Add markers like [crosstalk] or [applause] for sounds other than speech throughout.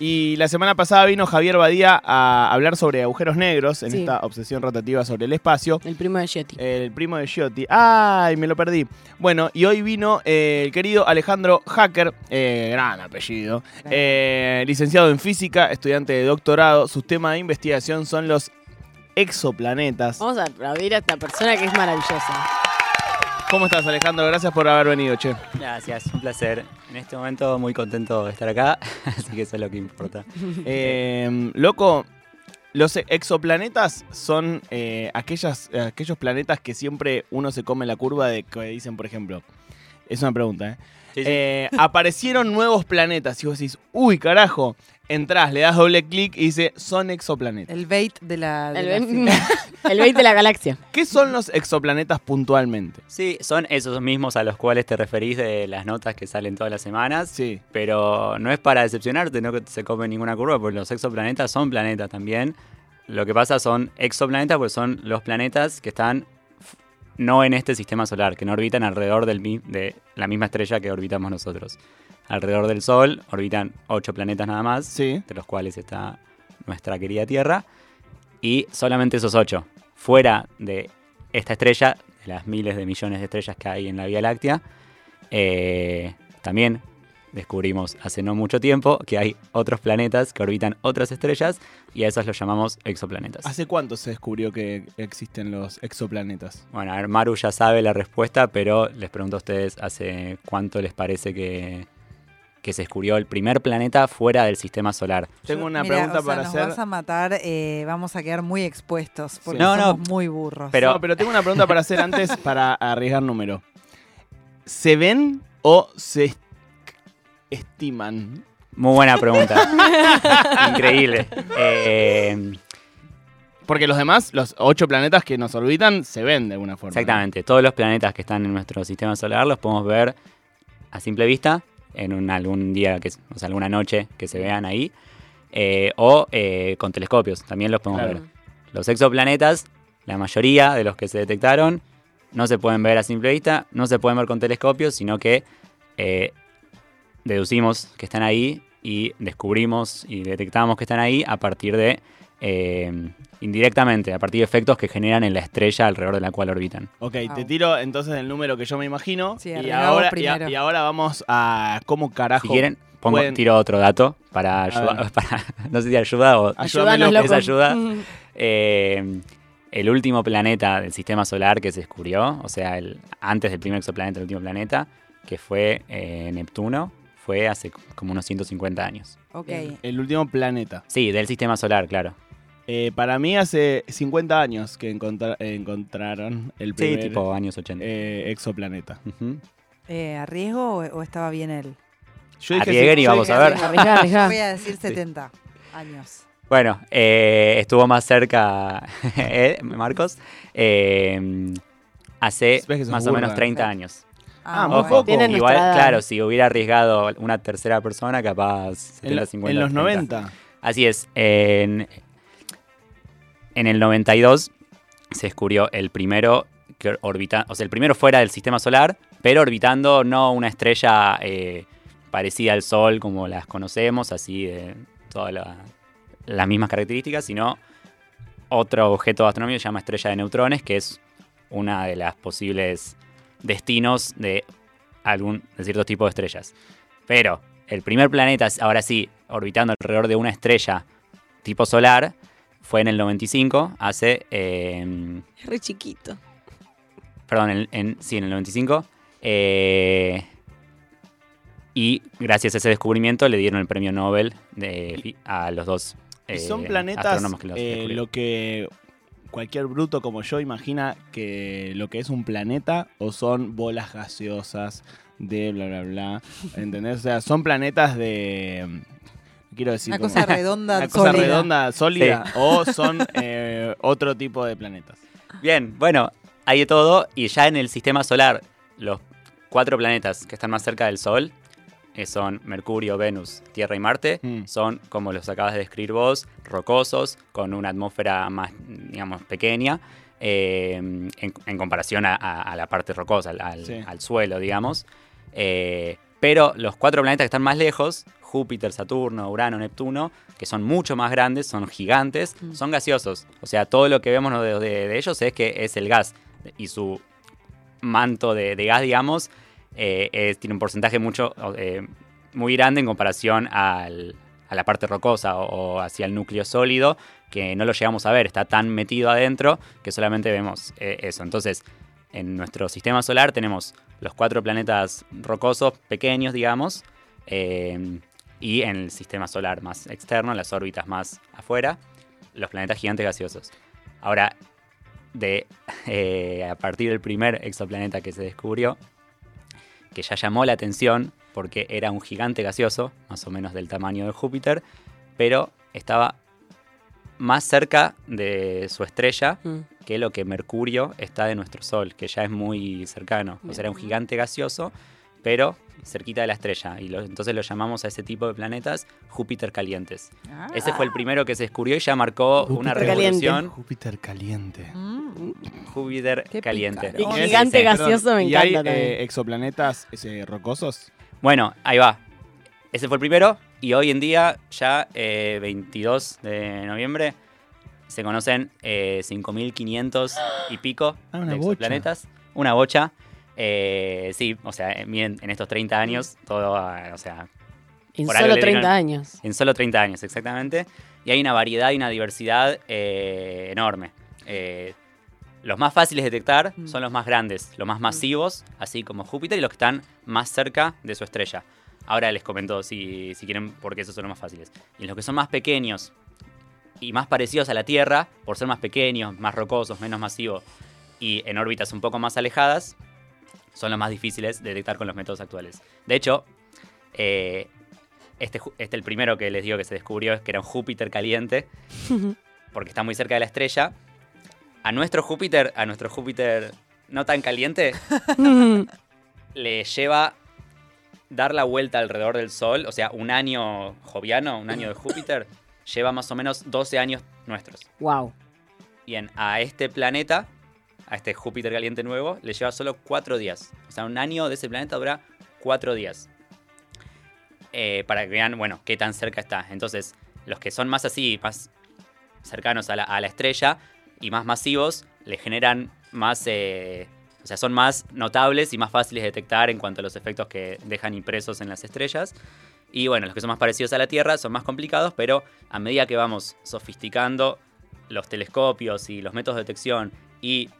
Y la semana pasada vino Javier Badía a hablar sobre agujeros negros en Sí. esta obsesión rotativa sobre el espacio. El primo de Giotti. El primo de Giotti. ¡Ay, me lo perdí! Bueno, y hoy vino eh, el querido Alejandro Hacker, eh, gran apellido, eh, licenciado en física, estudiante de doctorado. Sus temas de investigación son los exoplanetas. Vamos a aplaudir a esta persona que es maravillosa. ¿Cómo estás, Alejandro? Gracias por haber venido, che. Gracias, un placer. En este momento muy contento de estar acá, [laughs] así que eso es lo que importa. [laughs] Eh, loco, los exoplanetas son eh, aquellas, aquellos planetas que siempre uno se come la curva de que dicen, por ejemplo, es una pregunta, ¿eh? Sí, sí. Eh, aparecieron nuevos planetas y vos decís, uy, carajo, entrás, le das doble clic y dice, son exoplanetas. El bait de la. de El, la [laughs] el 20 de la galaxia. ¿Qué son los exoplanetas puntualmente? Sí, son esos mismos a los cuales te referís de las notas que salen todas las semanas. Sí. Pero no es para decepcionarte, no que se come ninguna curva, porque los exoplanetas son planetas también. Lo que pasa son exoplanetas, porque son los planetas que están no en este sistema solar, que no orbitan alrededor del, de la misma estrella que orbitamos nosotros. Alrededor del Sol orbitan ocho planetas nada más, Sí. de los cuales está nuestra querida Tierra, y solamente esos ocho, fuera de esta estrella, de las miles de millones de estrellas que hay en la Vía Láctea, eh, también descubrimos hace no mucho tiempo que hay otros planetas que orbitan otras estrellas y a esos los llamamos exoplanetas. ¿Hace cuánto se descubrió que existen los exoplanetas? Bueno, a ver, Maru ya sabe la respuesta, pero les pregunto a ustedes hace cuánto les parece que, que se descubrió el primer planeta fuera del sistema solar. Tengo una Mira, pregunta o sea, para nos hacer. vas a matar, eh, vamos a quedar muy expuestos porque Sí. No, no, somos muy burros. pero- No, pero tengo una pregunta para hacer antes para arriesgar número. ¿Se ven o se estiman? Muy buena pregunta. [laughs] Increíble. Eh, Porque los demás, los ocho planetas que nos orbitan, se ven de alguna forma. ¿no? exactamente. Todos los planetas que están en nuestro sistema solar los podemos ver a simple vista en un, algún día, que, o sea, alguna noche que se vean ahí. eh, o eh, con telescopios, también los podemos Claro. ver. Los exoplanetas, la mayoría de los que se detectaron, no se pueden ver a simple vista, no se pueden ver con telescopios, sino que eh, deducimos que están ahí y descubrimos y detectamos que están ahí a partir de, eh, indirectamente, a partir de efectos que generan en la estrella alrededor de la cual orbitan. Ok, Wow. te tiro entonces el número que yo me imagino. Sí, y, ahora, y, a- primero. y ahora vamos a cómo carajo. Si quieren, pongo, pueden- tiro otro dato para ayudar, [laughs] para, no sé si ayuda o esa ayuda. [laughs] Eh, el último planeta del sistema solar que se descubrió, o sea, el, antes del primer exoplaneta, el último planeta, que fue eh, Neptuno, fue hace como unos 150 años. ok. El último planeta. Sí, del sistema solar, claro. Eh, para mí hace 50 años que encontra- encontraron el Sí, primer tipo años 80. eh, exoplaneta. Ujú. Eh, ¿Arriesgo o, o estaba bien él? Yo dije Arriesguen sí- y yo vamos dije a ver. sí. Arriesgá, arriesgá. Voy a decir 70 años. Bueno, eh, estuvo más cerca [laughs] eh, Marcos. eh, hace más o menos burra. 30 años. Ah, muy Ojo, poco. Tienen igual, nuestra edad. claro, si hubiera arriesgado una tercera persona, capaz En, 70, lo- 50. en los 30. 90. Así es. En, en el 92 se descubrió el primero que orbita, o sea, el primero fuera del sistema solar, pero orbitando no una estrella eh, parecida al Sol como las conocemos, así de todas la- las mismas características, sino otro objeto astronómico que se llama estrella de neutrones, que es una de las posibles destinos de algún de ciertos tipos de estrellas. Pero el primer planeta, ahora sí, orbitando alrededor de una estrella tipo solar, fue en el 95, hace... eh, Es re chiquito. perdón, en, en- sí, en el 95. eh, y gracias a ese descubrimiento le dieron el premio Nobel de, a los dos Y eh, son planetas que los eh, lo que cualquier bruto como yo imagina que lo que es un planeta o son bolas gaseosas de bla bla bla. ¿Entendés? O sea, son planetas de. no Quiero decir. Una como- cosa [laughs] redonda, una cosa redonda, sólida. O son eh, otro tipo de planetas. Bien, bueno, hay de todo. Y ya en el sistema solar, los cuatro planetas que están más cerca del Sol, que son Mercurio, Venus, Tierra y Marte, Mm. son, como los acabas de describir vos, rocosos, con una atmósfera más, digamos, pequeña, eh, en, en comparación a, a- a la parte rocosa, al, al- Sí. al suelo, digamos. Eh, pero los cuatro planetas que están más lejos, Júpiter, Saturno, Urano, Neptuno, que son mucho más grandes, son gigantes, Mm. son gaseosos. O sea, todo lo que vemos de, de- de ellos es que es el gas y su manto de, de gas, digamos, eh, tiene un porcentaje mucho, eh, muy grande en comparación al- a la parte rocosa o, hacia el núcleo sólido, que no lo llegamos a ver, está tan metido adentro que solamente vemos eh, eso. Entonces, en nuestro sistema solar tenemos los cuatro planetas rocosos pequeños, digamos, y en el sistema solar más externo, las órbitas más afuera, los planetas gigantes gaseosos. Ahora, de, [laughs] a partir del primer exoplaneta que se descubrió, que ya llamó la atención porque era un gigante gaseoso, más o menos del tamaño de Júpiter, pero estaba más cerca de su estrella Mm. que lo que Mercurio está de nuestro Sol, que ya es muy cercano. O sea, era un gigante gaseoso, pero cerquita de la estrella. Y lo- entonces lo llamamos a ese tipo de planetas Júpiter calientes. Ah. Ese fue el primero que se descubrió y ya marcó una caliente. revolución. Júpiter caliente. Mm. Júpiter Qué caliente. Y Sí, gigante gaseoso me ¿Y encanta hay también. eh, exoplanetas ese, rocosos? Bueno, ahí va. Ese fue el primero y hoy en día, ya eh, 22 de noviembre, se conocen eh, 5.500 y pico Ah, una de bocha. exoplanetas. Una bocha. Eh, sí, o sea, en, en estos 30 años, todo, o sea, en solo le 30 dieron- años. en solo 30 años, exactamente. Y hay una variedad y una diversidad eh, enorme. Eh, los más fáciles de detectar Mm. son los más grandes, los más masivos, así como Júpiter, y los que están más cerca de su estrella. Ahora les comento si, si quieren, porque esos son los más fáciles. Y los que son más pequeños y más parecidos a la Tierra, por ser más pequeños, más rocosos, menos masivos y en órbitas un poco más alejadas, son los más difíciles de detectar con los métodos actuales. De hecho, eh, este, este el primero que les digo que se descubrió es que era un Júpiter caliente, [laughs] porque está muy cerca de la estrella. A nuestro Júpiter, a nuestro Júpiter no tan caliente, [laughs] le lleva dar la vuelta alrededor del Sol, o sea, un año joviano, un año de Júpiter, lleva más o menos 12 años nuestros. wow. Bien, a este planeta, a este Júpiter caliente nuevo, le lleva solo 4 días. O sea, un año de ese planeta dura 4 días. Eh, para que vean, bueno, qué tan cerca está. Entonces, los que son más así, más cercanos a la, a la estrella y más masivos, le generan más... eh, o sea, son más notables y más fáciles de detectar en cuanto a los efectos que dejan impresos en las estrellas. Y bueno, los que son más parecidos a la Tierra son más complicados, pero a medida que vamos sofisticando los telescopios y los métodos de detección y,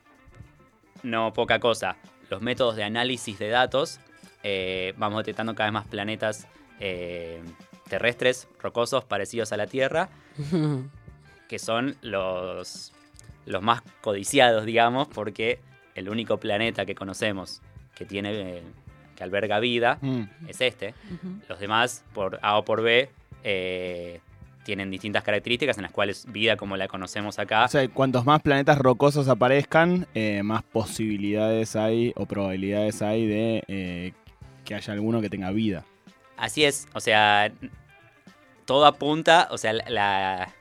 no poca cosa, los métodos de análisis de datos, eh, vamos detectando cada vez más planetas eh, terrestres, rocosos, parecidos a la Tierra, [laughs] que son los, los más codiciados, digamos, porque el único planeta que conocemos que tiene eh, que alberga vida Mm. es este. Los demás, por A o por B, eh, tienen distintas características en las cuales vida como la conocemos acá. O sea, cuantos más planetas rocosos aparezcan, eh, más posibilidades hay o probabilidades hay de eh, que haya alguno que tenga vida. Así es, o sea, todo apunta, o sea, la,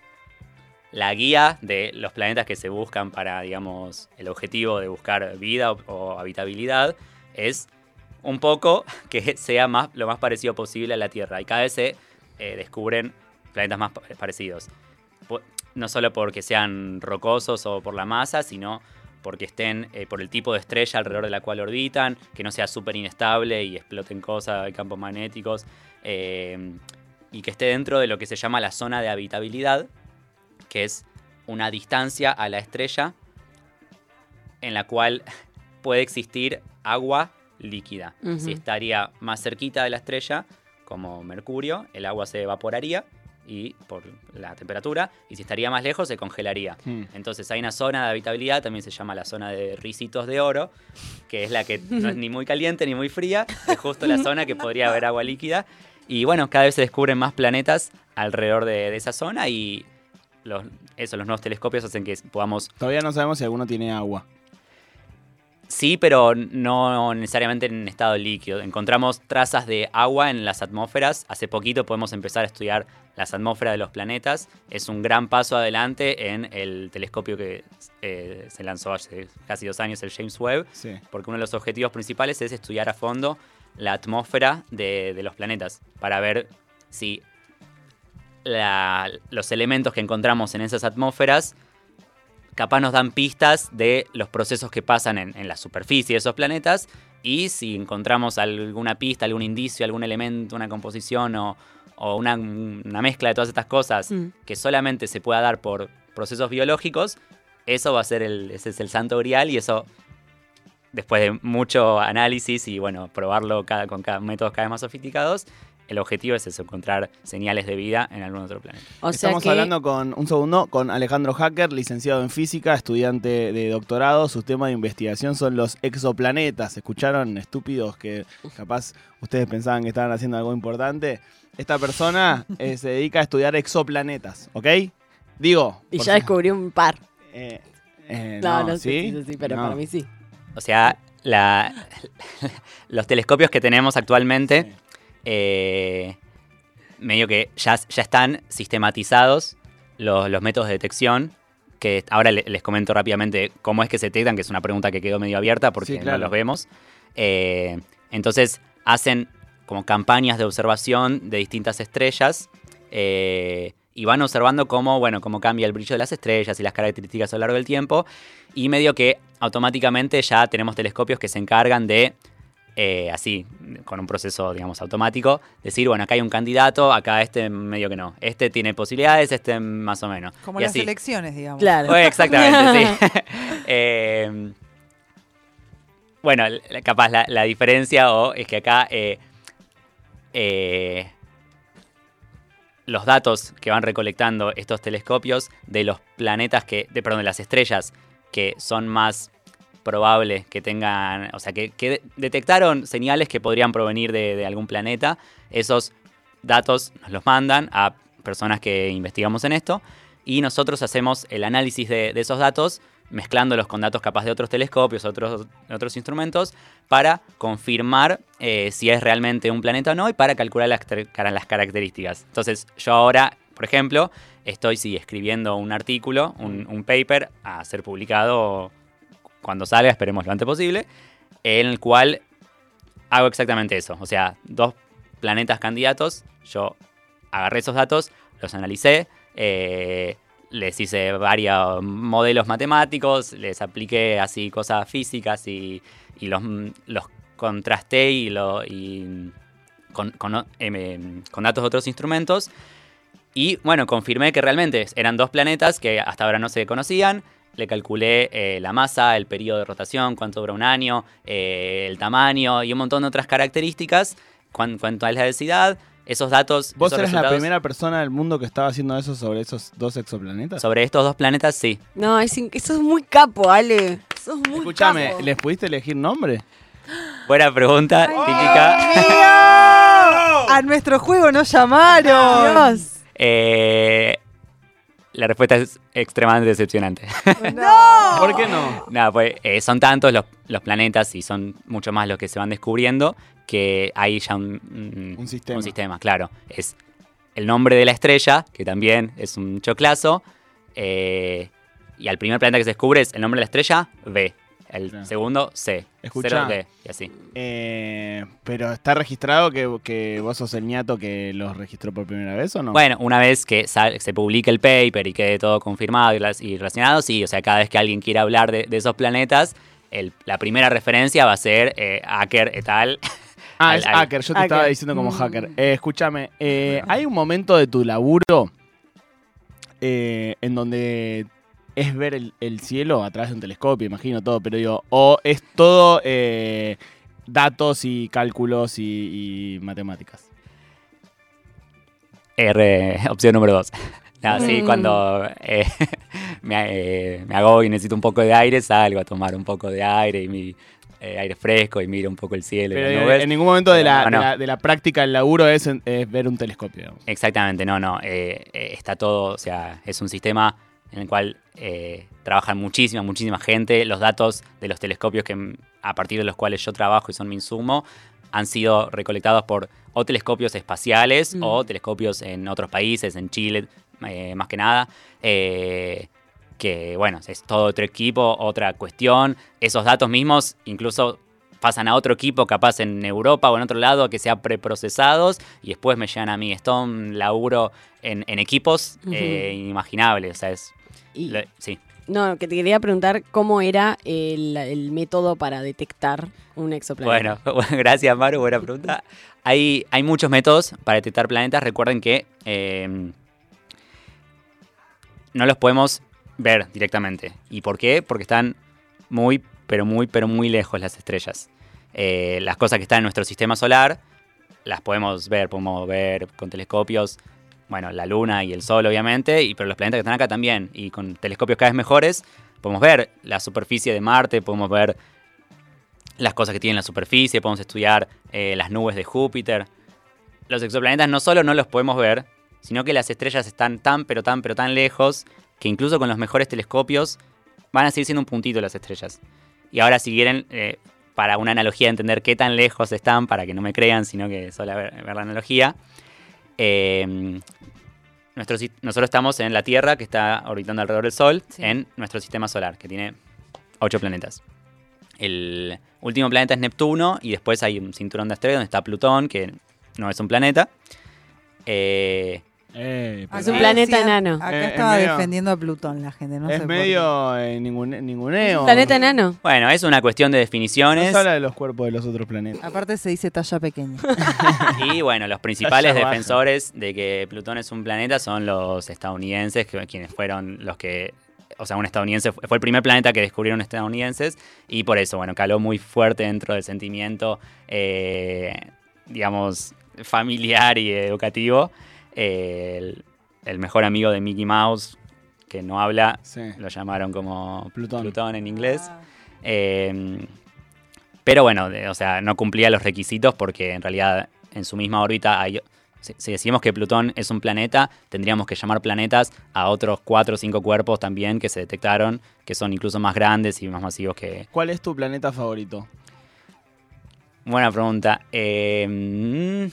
la guía de los planetas que se buscan para, digamos, el objetivo de buscar vida o, o habitabilidad es un poco [laughs] que sea más, lo más parecido posible a la Tierra. Y cada vez se eh, descubren planetas más pa- parecidos. No solo porque sean rocosos o por la masa, sino porque estén eh, por el tipo de estrella alrededor de la cual orbitan, que no sea súper inestable y exploten cosas, campos magnéticos, eh, y que esté dentro de lo que se llama la zona de habitabilidad, que es una distancia a la estrella en la cual puede existir agua líquida. Si estaría más cerquita de la estrella, como Mercurio, el agua se evaporaría y por la temperatura, y si estaría más lejos se congelaría. Mm. Entonces hay una zona de habitabilidad, también se llama la zona de risitos de oro, que es la que no es ni muy caliente ni muy fría, es justo la zona que podría haber agua líquida. Y bueno, cada vez se descubren más planetas alrededor de, de esa zona y los, eso, los nuevos telescopios hacen que podamos Todavía no sabemos si alguno tiene agua. Sí, pero no necesariamente en estado líquido. Encontramos trazas de agua en las atmósferas. Hace poquito podemos empezar a estudiar las atmósferas de los planetas. Es un gran paso adelante en el telescopio que eh, se lanzó hace casi dos años, el James Webb, Sí. porque uno de los objetivos principales es estudiar a fondo la atmósfera de, de los planetas para ver si la- los elementos que encontramos en esas atmósferas capaz nos dan pistas de los procesos que pasan en, en la superficie de esos planetas y si encontramos alguna pista, algún indicio, algún elemento, una composición o, o una, una mezcla de todas estas cosas Mm. que solamente se pueda dar por procesos biológicos, eso va a ser el, ese es el santo grial y eso después de mucho análisis y bueno, probarlo cada, con cada métodos cada vez más sofisticados, el objetivo es eso, encontrar señales de vida en algún otro planeta. O sea Estamos que hablando con, un segundo, con Alejandro Hacker, licenciado en física, estudiante de doctorado. Sus temas de investigación son los exoplanetas. ¿Escucharon, estúpidos, que capaz ustedes pensaban que estaban haciendo algo importante? Esta persona eh, se dedica a estudiar exoplanetas, ¿ok? Digo. y ya si- descubrí un par. eh, eh, No, no, no, sé ¿sí? pero No. para mí sí. O sea, la- [laughs] los telescopios que tenemos actualmente, Sí. Eh, medio que ya, ya están sistematizados los, los métodos de detección. Que ahora le- les comento rápidamente cómo es que se detectan, que es una pregunta que quedó medio abierta porque Sí, claro. no los vemos. Eh, entonces hacen como campañas de observación de distintas estrellas eh, y van observando cómo, bueno, cómo cambia el brillo de las estrellas y las características a lo largo del tiempo. Y medio que automáticamente ya tenemos telescopios que se encargan de, eh, así, con un proceso, digamos, automático, decir, bueno, acá hay un candidato, acá este medio que no. Este tiene posibilidades, este más o menos. Como Y las así. elecciones, digamos. Claro. Eh, Exactamente, sí. [laughs] [laughs] Eh, bueno, capaz la, la diferencia o es que acá eh, eh, los datos que van recolectando estos telescopios de los planetas que, de, perdón, de las estrellas que son más probables que tengan, o sea, que, que de- detectaron señales que podrían provenir de, algún planeta, esos datos nos los mandan a personas que investigamos en esto y nosotros hacemos el análisis de, esos datos mezclándolos con datos capaz de otros telescopios, otros, otros instrumentos, para confirmar eh, si es realmente un planeta o no y para calcular las, car- cara- las características. Entonces, yo ahora, por ejemplo, estoy escribiendo un artículo, un paper a ser publicado cuando salga, esperemos lo antes posible, en el cual hago exactamente eso. O sea, dos planetas candidatos, yo agarré esos datos, los analicé, eh, les hice varios modelos matemáticos, les apliqué así cosas físicas y, los, contrasté y, em, con datos de otros instrumentos. Y bueno, confirmé que realmente eran dos planetas que hasta ahora no se conocían. Le calculé eh, la masa, el periodo de rotación, cuánto dura un año, eh, el tamaño y un montón de otras características. Cuán- cuánto es la densidad. Esos datos. ¿Vos esos eres la primera persona del mundo que estaba haciendo eso sobre esos dos exoplanetas? Sobre estos dos planetas, sí. No, es eso es muy capo, Ale. Muy Escúchame, capo. ¿les pudiste elegir nombre? Buena pregunta, típica. A nuestro juego nos llamaron. Dios. Eh, la respuesta es extremadamente decepcionante. [laughs] [laughs] ¡No! ¿Por qué no? Nada, pues eh, son tantos los, los planetas y son mucho más los que se van descubriendo que hay ya un, un- Un sistema. un sistema, claro. Es el nombre de la estrella, que también es un choclazo. eh, y al primer planeta que se descubre es el nombre de la estrella, B. El Claro. segundo, C. Escuchá. Cero, D. Y así. Eh, pero está registrado que, que vos sos el ñato que los registró por primera vez o no? Bueno, una vez que sal- se publique el paper y quede todo confirmado y, las- y relacionado, sí, o sea, cada vez que alguien quiera hablar de, de esos planetas, el- la primera referencia va a ser eh, Acker et al. Ah, [laughs] al- es al- hacker, yo te estaba Hacker. diciendo como Mm. hacker. Eh, escúchame, eh, ¿hay un momento de tu laburo eh, en donde es ver el, el cielo a través de un telescopio, imagino todo, pero digo, o es todo eh, datos y cálculos y, y matemáticas? R, opción número dos. [laughs] Nada, sí, Mm. cuando eh, [laughs] me, eh, me hago y necesito un poco de aire, salgo a tomar un poco de aire y mi eh, aire fresco y miro un poco el cielo. y Pero las digo, nubes. en ningún momento de la, No, no. de la, de la práctica del laburo es, es ver un telescopio. digamos. Exactamente, no, no. está todo, o sea, es un sistema en el cual eh, trabajan muchísima, muchísima gente. Los datos de los telescopios que a partir de los cuales yo trabajo y son mi insumo han sido recolectados por o telescopios espaciales Mm. o telescopios en otros países, en Chile eh, más que nada. eh, que bueno, es todo otro equipo, otra cuestión. Esos datos mismos, incluso pasan a otro equipo, capaz en Europa o en otro lado, que sea preprocesados, y después me llegan a mí. Es todo un laburo en, en equipos eh, inimaginable. O sea, es. Y- lo- sí. no, que te quería preguntar cómo era el, el método para detectar un exoplaneta. Bueno, [laughs] gracias Maru, buena pregunta. Hay, hay muchos métodos para detectar planetas. Recuerden que eh, no los podemos ver directamente. ¿Y por qué? Porque están muy, pero muy, pero muy lejos las estrellas. Eh, las cosas que están en nuestro sistema solar las podemos ver, podemos ver con telescopios, bueno, la luna y el sol obviamente, y, pero los planetas que están acá también. Y con telescopios cada vez mejores podemos ver la superficie de Marte, podemos ver las cosas que tienen la superficie, podemos estudiar eh, las nubes de Júpiter. Los exoplanetas no solo no los podemos ver, sino que las estrellas están tan, pero tan, pero tan lejos que incluso con los mejores telescopios van a seguir siendo un puntito las estrellas. Y ahora si quieren, eh, para una analogía, entender qué tan lejos están, para que no me crean, sino que solo ver, ver la analogía, eh, nuestro nosotros estamos en la Tierra, que está orbitando alrededor del Sol, Sí. en nuestro sistema solar, que tiene ocho planetas. El último planeta es Neptuno y después hay un cinturón de asteroides donde está Plutón, que no es un planeta. Eh, Eh, Es pero- un planeta enano. Acá Eh, es estaba medio- defendiendo a Plutón la gente, no es medio eh, ningun- ninguneo. ¿Planeta enano? bueno, es una cuestión de definiciones. No se habla de los cuerpos de los otros planetas. Aparte se dice talla pequeña. [laughs] Y bueno, los principales Talla baja. defensores de que Plutón es un planeta son los estadounidenses, que, quienes fueron los que. O sea, un estadounidense fue fue el primer planeta que descubrieron estadounidenses y por eso, bueno, caló muy fuerte dentro del sentimiento, eh, digamos, familiar y educativo. El, el mejor amigo de Mickey Mouse, que no habla, Sí. lo llamaron como Plutón. en inglés. Eh, pero bueno, de- o sea, no cumplía los requisitos porque en realidad en su misma órbita hay... Si, decimos que Plutón es un planeta, tendríamos que llamar planetas a otros cuatro o cinco cuerpos también que se detectaron, que son incluso más grandes y más masivos que... ¿Cuál es tu planeta favorito? Buena pregunta. Eh,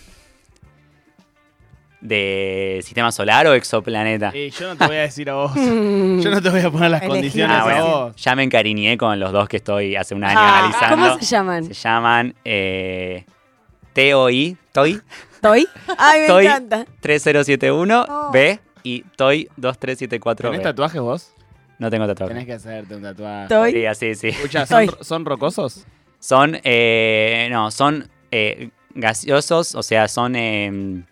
¿De sistema solar o exoplaneta? Eh, yo no te voy a decir a vos. [laughs] Yo no te voy a poner las Elegí condiciones Ah, a bueno, vos. ya me encariñé con los dos que estoy hace un año Ah, analizando. ¿Cómo se llaman? Se llaman eh, TOI, TOI ¿Toy? Ay, me Toy. encanta. 3071 Oh. B y TOI 2374 ¿Tenés B. tatuajes vos? No tengo tatuaje. Tenés que hacerte un tatuaje. Toy. Sí, así, sí. Escucha, Toy. ¿son, ¿son rocosos? Son, eh, no, son eh, gaseosos, o sea, son, eh,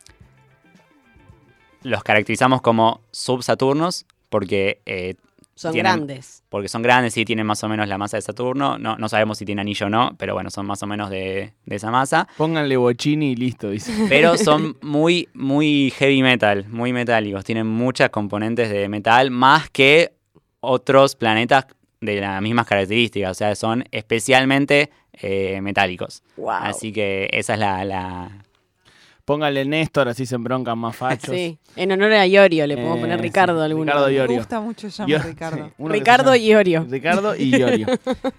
los caracterizamos como subsaturnos porque, eh, Son Tienen- grandes. porque son grandes y tienen más o menos la masa de Saturno. No, no sabemos si tiene anillo o no, pero bueno, son más o menos de, de esa masa. Pónganle bochini y listo, dice. [laughs] Pero son muy, muy heavy metal, muy metálicos. Tienen muchas componentes de metal, más que otros planetas de las mismas características. O sea, son especialmente eh, metálicos. Wow. Así que esa es la... la- Pónganle Néstor, así se embroncan más fachos. Sí, en honor a Iorio le podemos Eh, poner sí, Ricardo alguno. Ricardo Me Iorio. gusta mucho Yo- llamar Ricardo. sí, se Ricardo llama- y Iorio. Ricardo y [laughs] Iorio.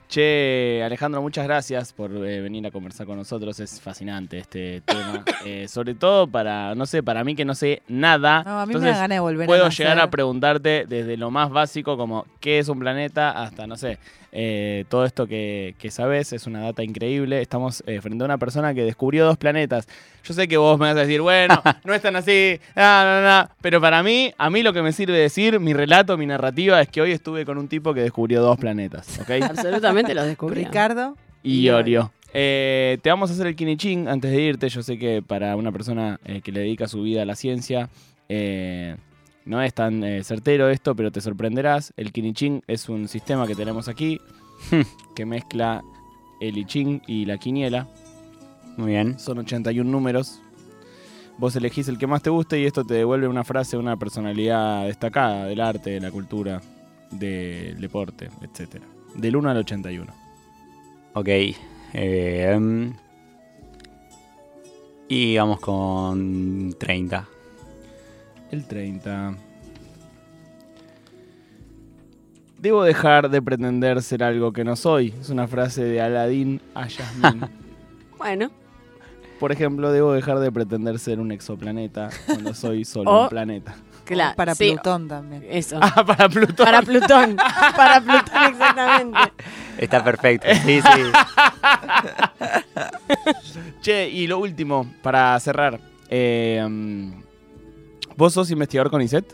che, Alejandro, muchas gracias por eh, venir a conversar con nosotros. Es fascinante este tema. [coughs] Eh, sobre todo para, no sé, para mí que no sé nada. No, a mí me Entonces, da ganas de volver puedo a llegar a preguntarte desde lo más básico como qué es un planeta hasta, no sé, eh, todo esto que, que sabes es una data increíble. Estamos eh, frente a una persona que descubrió dos planetas. Yo sé que vos me vas a decir, bueno, [laughs] no es tan así, no, no, no. pero para mí, a mí lo que me sirve decir, mi relato, mi narrativa es que hoy estuve con un tipo que descubrió dos planetas, ¿ok? [laughs] Absolutamente los descubrí. Ricardo. y Y Iorio. Eh, te vamos a hacer el kinichín antes de irte. Yo sé que para una persona eh, que le dedica su vida a la ciencia, eh, no es tan eh, certero esto, pero te sorprenderás. El kinichín es un sistema que tenemos aquí [laughs] que mezcla el I Ching y la quiniela. Muy bien. Son 81 números. Vos elegís el que más te guste y esto te devuelve una frase, una personalidad destacada del arte, de la cultura, del deporte, etc. Del 1 al 81. Ok. eh, mm, y vamos con 30. El 30. Debo dejar de pretender ser algo que no soy. Es una frase de Aladdin a Yasmin. [laughs] Bueno, Por ejemplo, debo dejar de pretender ser un exoplaneta cuando soy solo [laughs] O- un planeta. claro. Para sí, Plutón también. Eso. Ah, para Plutón. Para Plutón. [laughs] Para Plutón, exactamente. Está perfecto. Sí, sí. [laughs] Che, y lo último, para cerrar. eh, ¿Vos sos investigador con ISET?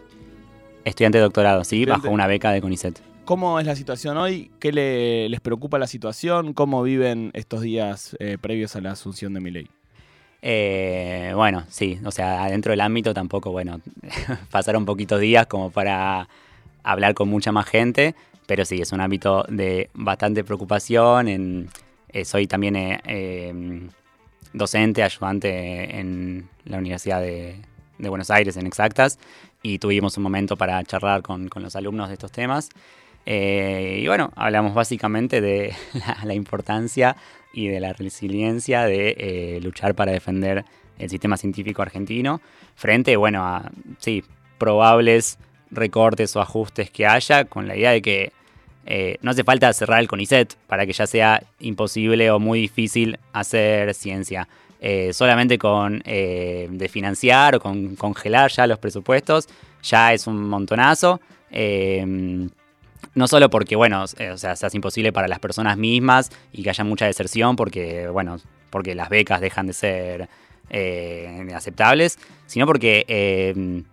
Estudiante de doctorado, sí, Estudiante. bajo una beca de CONICET. ¿Cómo es la situación hoy? ¿Qué le- les preocupa la situación? ¿Cómo viven estos días eh, previos a la asunción de mi ley? Eh, bueno, sí, o sea, dentro del ámbito tampoco, bueno, [laughs] pasaron poquitos días como para hablar con mucha más gente, pero sí, es un ámbito de bastante preocupación. Eh, soy también eh, eh, docente, ayudante en la Universidad de, Buenos Aires en Exactas y tuvimos un momento para charlar con, los alumnos de estos temas. Y bueno, hablamos básicamente de [laughs] la importancia y de la resiliencia de eh, luchar para defender el sistema científico argentino frente, bueno, a, sí, probables recortes o ajustes que haya, con la idea de que eh, no hace falta cerrar el CONICET para que ya sea imposible o muy difícil hacer ciencia. Eh, solamente con eh, de financiar o con congelar ya los presupuestos ya es un montonazo. No solo porque, bueno, eh, o sea, se imposible para las personas mismas y que haya mucha deserción porque, bueno, porque las becas dejan de ser eh, aceptables, sino porque eh,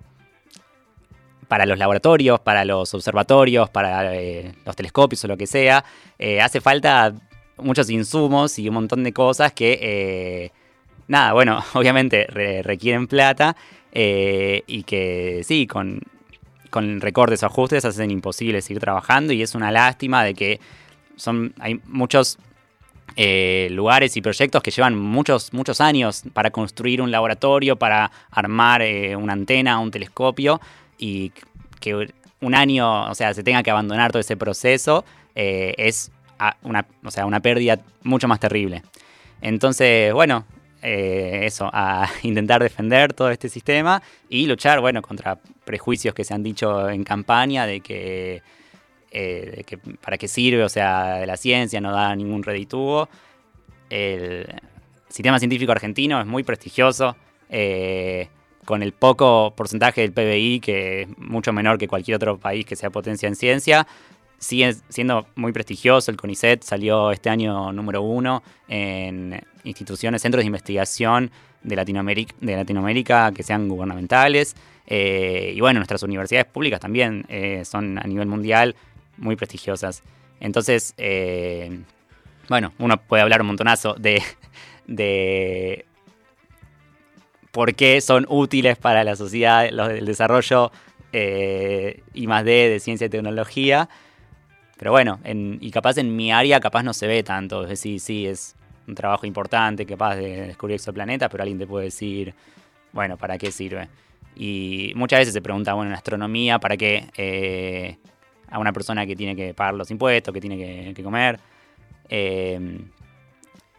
para los laboratorios, para los observatorios, para eh, los telescopios o lo que sea, hace falta muchos insumos y un montón de cosas que, nada, bueno, [laughs] obviamente re- requieren plata y que sí, con, con recortes o ajustes hacen imposible seguir trabajando y es una lástima de que son, hay muchos eh, lugares y proyectos que llevan muchos, muchos años para construir un laboratorio, para armar eh, una antena, un telescopio y que un año, o sea, se tenga que abandonar todo ese proceso eh, es una, o sea, una pérdida mucho más terrible. Entonces, bueno, eh, eso, a [laughs] intentar defender todo este sistema y luchar, bueno, contra prejuicios que se han dicho en campaña de que, eh, de que para qué sirve, o sea, la ciencia no da ningún redituvo. El sistema científico argentino es muy prestigioso, eh, con el poco porcentaje del PBI, que es mucho menor que cualquier otro país que sea potencia en ciencia, sigue siendo muy prestigioso. El CONICET salió este año número uno en instituciones, centros de investigación de Latinoamérica, que sean gubernamentales. Eh, y bueno, nuestras universidades públicas también eh, son a nivel mundial muy prestigiosas. Entonces, eh, bueno, uno puede hablar un montonazo de, de por qué son útiles para la sociedad los, el desarrollo eh, y más D de ciencia y tecnología. Pero bueno, en- y capaz en mi área capaz no se ve tanto. Es decir, sí, es un trabajo importante, capaz de descubrir exoplanetas, pero alguien te puede decir, bueno, ¿para qué sirve? Y muchas veces se pregunta, bueno, en astronomía, ¿para qué eh, a una persona que tiene que pagar los impuestos, que tiene que, comer? Eh,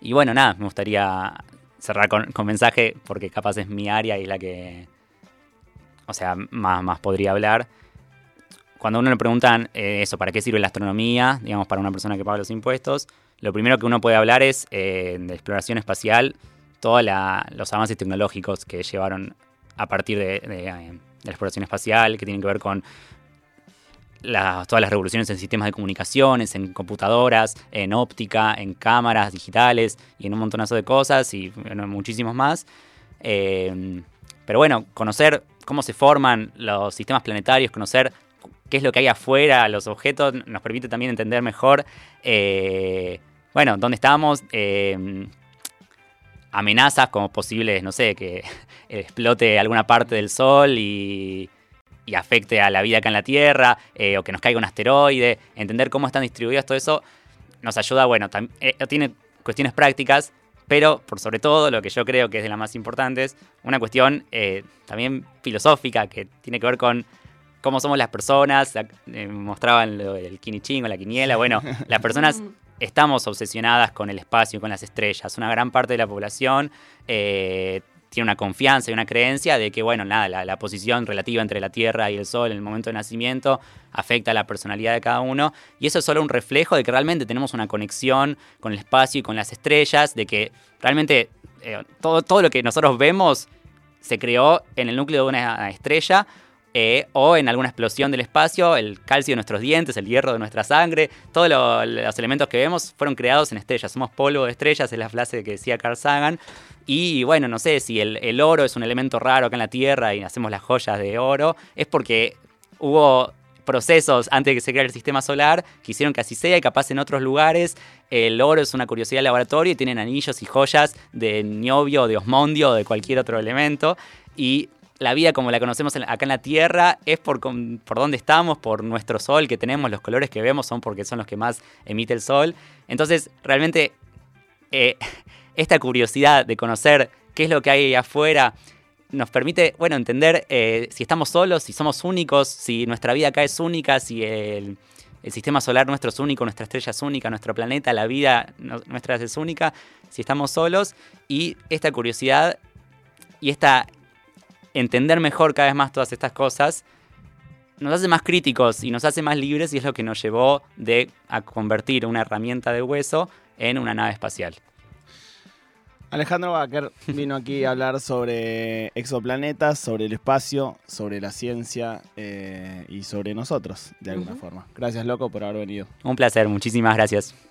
y bueno, nada, me gustaría cerrar con, con mensaje, porque capaz es mi área y la que, o sea, más, más podría hablar. Cuando a uno le preguntan eh, eso, ¿para qué sirve la astronomía? Digamos, para una persona que paga los impuestos, lo primero que uno puede hablar es eh, de exploración espacial, todos los avances tecnológicos que llevaron a partir eh, de la exploración espacial, que tienen que ver con todas las revoluciones en sistemas de comunicaciones, en computadoras, en óptica, en cámaras digitales y en un montonazo de cosas y muchísimos más. Pero bueno, conocer cómo se forman los sistemas planetarios, conocer qué es lo que hay afuera, los objetos, nos permite también entender mejor, eh, bueno, dónde estamos, eh, amenazas como posibles, no sé, que [laughs] explote alguna parte del Sol y, y afecte a la vida acá en la Tierra, eh, o que nos caiga un asteroide, entender cómo están distribuidos, todo eso nos ayuda, bueno, tiene cuestiones prácticas, pero por sobre todo lo que yo creo que es de las más importantes, una cuestión también filosófica que tiene que ver con cómo somos las personas, eh, mostraban lo del quinichín la quiniela, bueno, las personas [laughs] estamos obsesionadas con el espacio, con las estrellas. Una gran parte de la población eh, tiene una confianza y una creencia de que, bueno, nada, la, la posición relativa entre la Tierra y el Sol en el momento de nacimiento afecta a la personalidad de cada uno. Y eso es solo un reflejo de que realmente tenemos una conexión con el espacio y con las estrellas, de que realmente eh, todo, todo lo que nosotros vemos se creó en el núcleo de una estrella eh, o en alguna explosión del espacio, el calcio de nuestros dientes, el hierro de nuestra sangre, todos lo- los elementos que vemos fueron creados en estrellas. Somos polvo de estrellas, es la frase que decía Carl Sagan. Y bueno, no sé si el, el oro es un elemento raro acá en la Tierra y hacemos las joyas de oro, es porque hubo procesos antes de que se creara el sistema solar que hicieron que así sea y capaz en otros lugares el oro es una curiosidad de laboratorio y tienen anillos y joyas de niobio, de osmondio o de cualquier otro elemento. Y la vida como la conocemos acá en la Tierra es por, por dónde estamos, por nuestro sol que tenemos, los colores que vemos son porque son los que más emite el sol. Entonces, realmente, eh, [laughs] esta curiosidad de conocer qué es lo que hay ahí afuera nos permite, bueno, entender eh, si estamos solos, si somos únicos, si nuestra vida acá es única, si el, sistema solar nuestro es único, nuestra estrella es única, nuestro planeta, la vida nuestra es única, si estamos solos. Y esta curiosidad y esta entender mejor cada vez más todas estas cosas nos hace más críticos y nos hace más libres y es lo que nos llevó de a convertir una herramienta de hueso en una nave espacial. Alejandro Baker vino aquí a hablar sobre exoplanetas, sobre el espacio, sobre la ciencia eh, y sobre nosotros, de alguna forma. Gracias, loco, por haber venido. Un placer, muchísimas gracias.